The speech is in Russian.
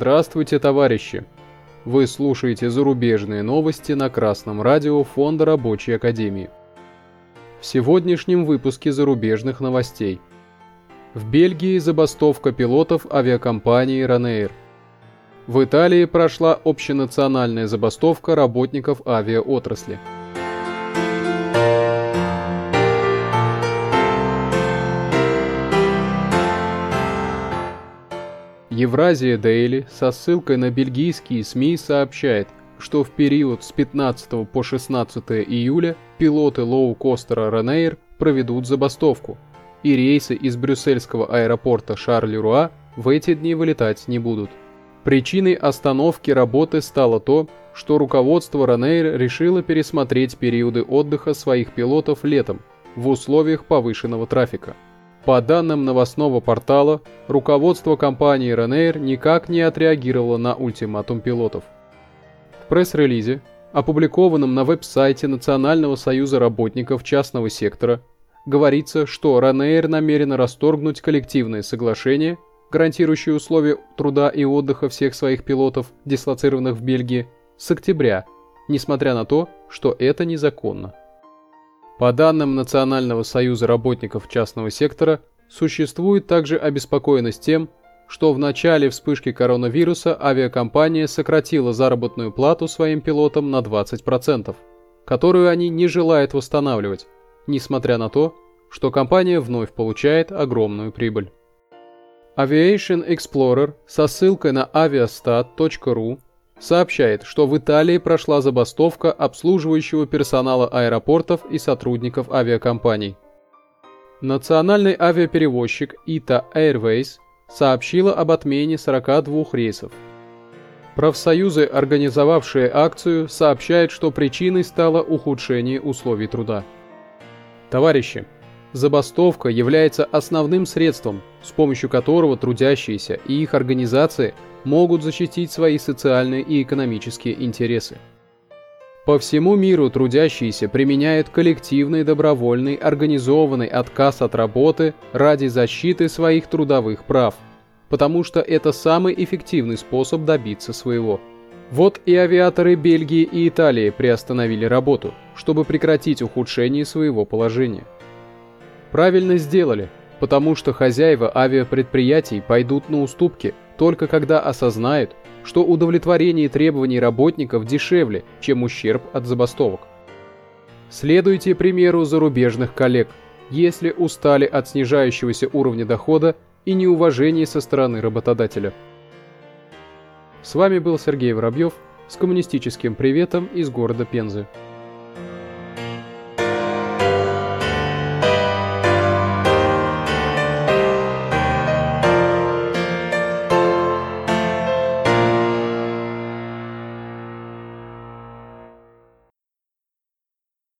Здравствуйте, товарищи! Вы слушаете зарубежные новости на Красном радио Фонда Рабочей Академии. В сегодняшнем выпуске зарубежных новостей. В Бельгии забастовка пилотов авиакомпании Ryanair. В Италии прошла общенациональная забастовка работников авиаотрасли. Евразия Daily со ссылкой на бельгийские СМИ сообщает, что в период с 15 по 16 июля пилоты лоу-костера Ryanair проведут забастовку, и рейсы из брюссельского аэропорта Шарль-Руа в эти дни вылетать не будут. Причиной остановки работы стало то, что руководство Ryanair решило пересмотреть периоды отдыха своих пилотов летом в условиях повышенного трафика. По данным новостного портала, руководство компании Ryanair никак не отреагировало на ультиматум пилотов. В пресс-релизе, опубликованном на веб-сайте Национального союза работников частного сектора, говорится, что Ryanair намерена расторгнуть коллективное соглашение, гарантирующее условия труда и отдыха всех своих пилотов, дислоцированных в Бельгии, с октября, несмотря на то, что это незаконно. По данным Национального союза работников частного сектора, существует также обеспокоенность тем, что в начале вспышки коронавируса авиакомпания сократила заработную плату своим пилотам на 20%, которую они не желают восстанавливать, несмотря на то, что компания вновь получает огромную прибыль. Aviation Explorer со ссылкой на aviastat.ru сообщает, что в Италии прошла забастовка обслуживающего персонала аэропортов и сотрудников авиакомпаний. Национальный авиаперевозчик ITA Airways сообщила об отмене 42 рейсов. Профсоюзы, организовавшие акцию, сообщают, что причиной стало ухудшение условий труда. Товарищи, забастовка является основным средством, с помощью которого трудящиеся и их организации – могут защитить свои социальные и экономические интересы. По всему миру трудящиеся применяют коллективный, добровольный, организованный отказ от работы ради защиты своих трудовых прав, потому что это самый эффективный способ добиться своего. Вот и авиаторы Бельгии и Италии приостановили работу, чтобы прекратить ухудшение своего положения. Правильно сделали, потому что хозяева авиапредприятий пойдут на уступки – только когда осознают, что удовлетворение требований работников дешевле, чем ущерб от забастовок. Следуйте примеру зарубежных коллег, если устали от снижающегося уровня дохода и неуважения со стороны работодателя. С вами был Сергей Воробьев с коммунистическим приветом из города Пензы.